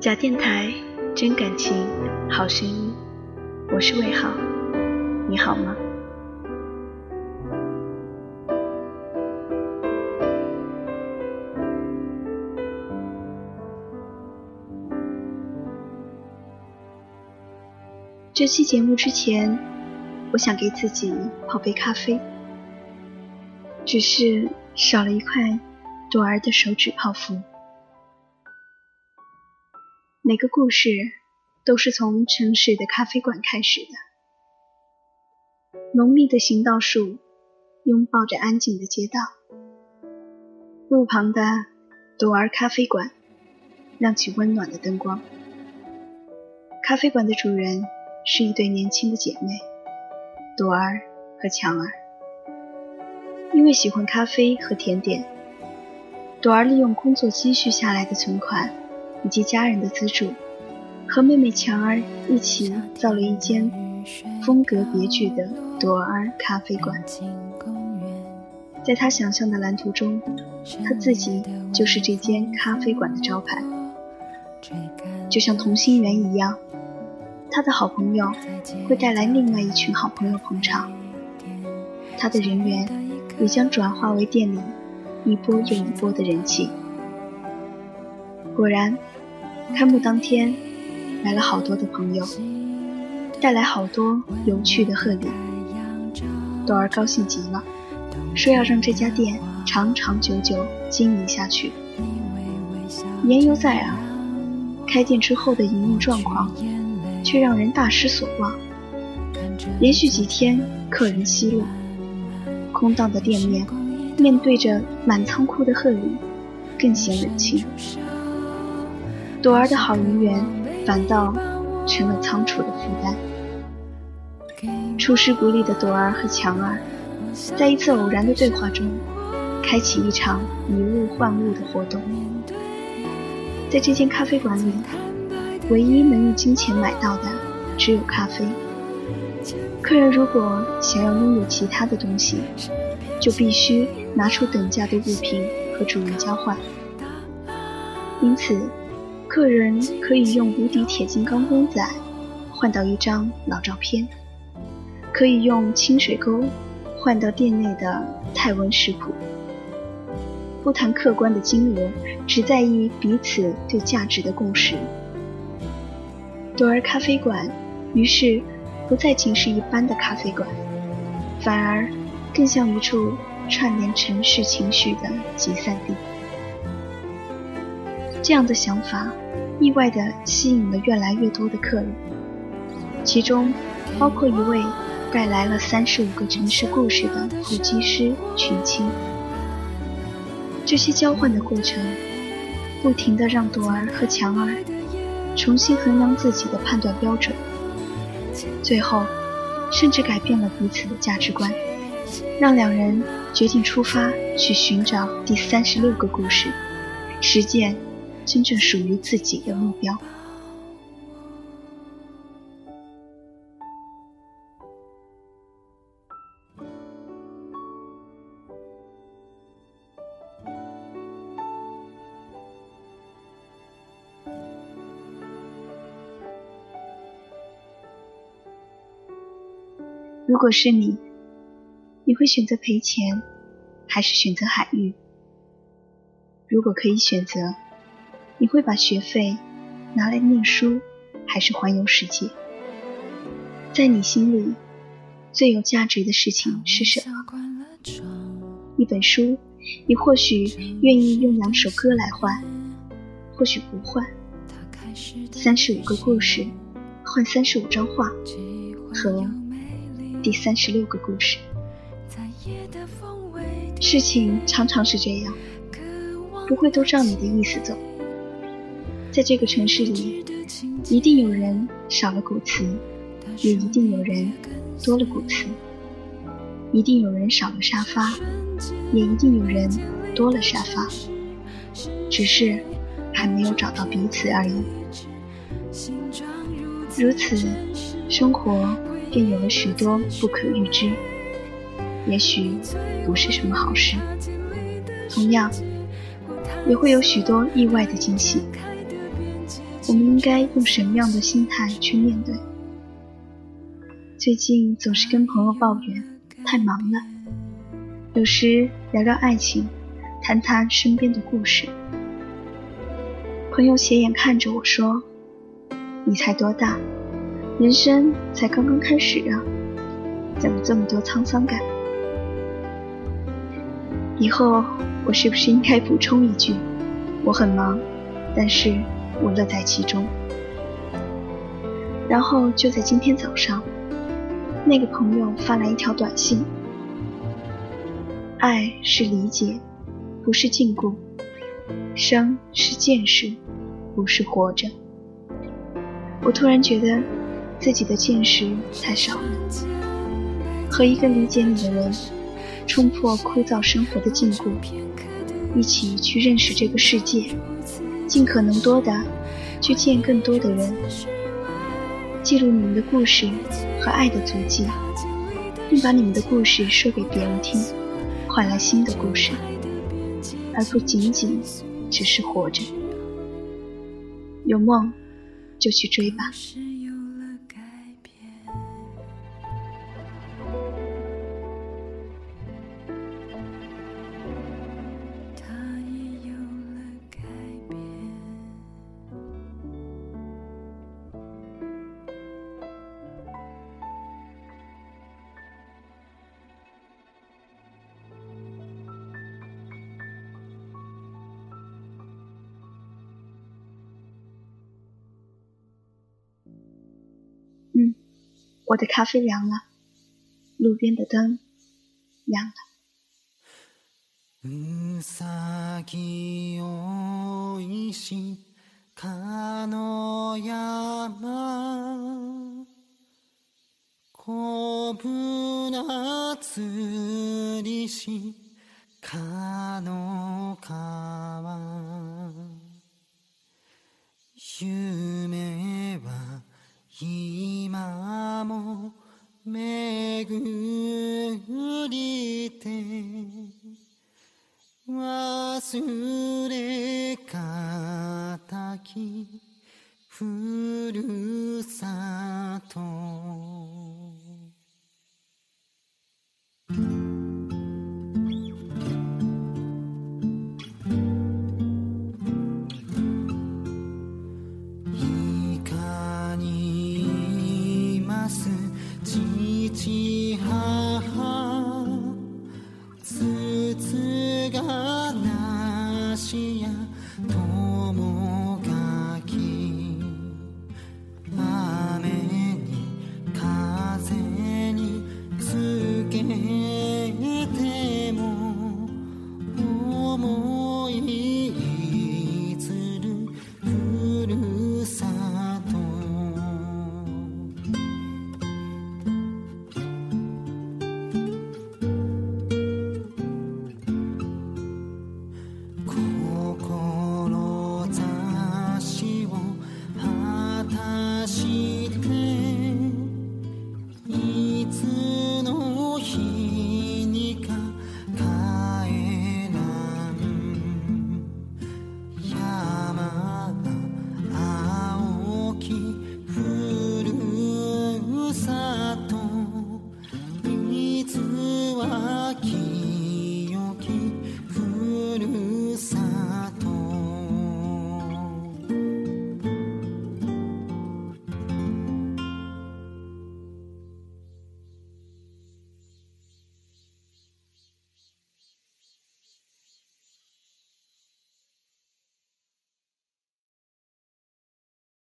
假电台，真感情，好声音。我是魏好，你好吗？这期节目之前，我想给自己泡杯咖啡，只是少了一块朵儿的手指泡芙。每个故事都是从城市的咖啡馆开始的。浓密的行道树拥抱着安静的街道，路旁的朵儿咖啡馆亮起温暖的灯光。咖啡馆的主人是一对年轻的姐妹，朵儿和强儿。因为喜欢咖啡和甜点，朵儿利用工作积蓄下来的存款。以及家人的资助，和妹妹强儿一起造了一间风格别具的朵儿咖啡馆。在他想象的蓝图中，他自己就是这间咖啡馆的招牌。就像同心圆一样，他的好朋友会带来另外一群好朋友捧场，他的人缘也将转化为店里一波又一波的人气。果然。开幕当天，来了好多的朋友，带来好多有趣的贺礼。朵儿高兴极了，说要让这家店长长久久经营下去。言犹在耳，开店之后的营运状况却让人大失所望。连续几天客人稀落，空荡的店面面对着满仓库的贺礼，更显冷清。朵儿的好姻缘，反倒成了仓储的负担。出师不利的朵儿和强儿，在一次偶然的对话中，开启一场以物换物的活动。在这间咖啡馆里，唯一能用金钱买到的只有咖啡。客人如果想要拥有其他的东西，就必须拿出等价的物品和主人交换。因此。客人可以用无敌铁金刚公仔换到一张老照片，可以用清水沟换到店内的泰文食谱。不谈客观的金额，只在意彼此对价值的共识。朵儿咖啡馆于是不再仅是一般的咖啡馆，反而更像一处串联城市情绪的集散地。这样的想法。意外地吸引了越来越多的客人，其中包括一位带来了三十五个城市故事的普及师群青。这些交换的过程，不停地让朵儿和强儿重新衡量自己的判断标准，最后甚至改变了彼此的价值观，让两人决定出发去寻找第三十六个故事，实践。真正属于自己的目标。如果是你，你会选择赔钱，还是选择海域？如果可以选择。你会把学费拿来念书，还是环游世界？在你心里，最有价值的事情是什么？一本书，你或许愿意用两首歌来换，或许不换。三十五个故事，换三十五张画，和第三十六个故事。事情常常是这样，不会都照你的意思走。在这个城市里，一定有人少了古瓷，也一定有人多了骨瓷；一定有人少了沙发，也一定有人多了沙发。只是还没有找到彼此而已。如此，生活便有了许多不可预知，也许不是什么好事。同样，也会有许多意外的惊喜。我们应该用什么样的心态去面对？最近总是跟朋友抱怨太忙了，有时聊聊爱情，谈谈身边的故事。朋友斜眼看着我说：“你才多大？人生才刚刚开始啊，怎么这么多沧桑感？”以后我是不是应该补充一句：“我很忙，但是我乐在其中。”然后就在今天早上。那个朋友发来一条短信：“爱是理解，不是禁锢；生是见识，不是活着。”我突然觉得自己的见识太少了。和一个理解你的人，冲破枯燥生活的禁锢，一起去认识这个世界，尽可能多的去见更多的人。记录你们的故事和爱的足迹，并把你们的故事说给别人听，换来新的故事，而不仅仅只是活着。有梦就去追吧。我的咖啡凉了，路边的灯亮了。うさぎおいしかの山こぶなつりしかの川夢は 今も巡りて忘れかたきふるさと。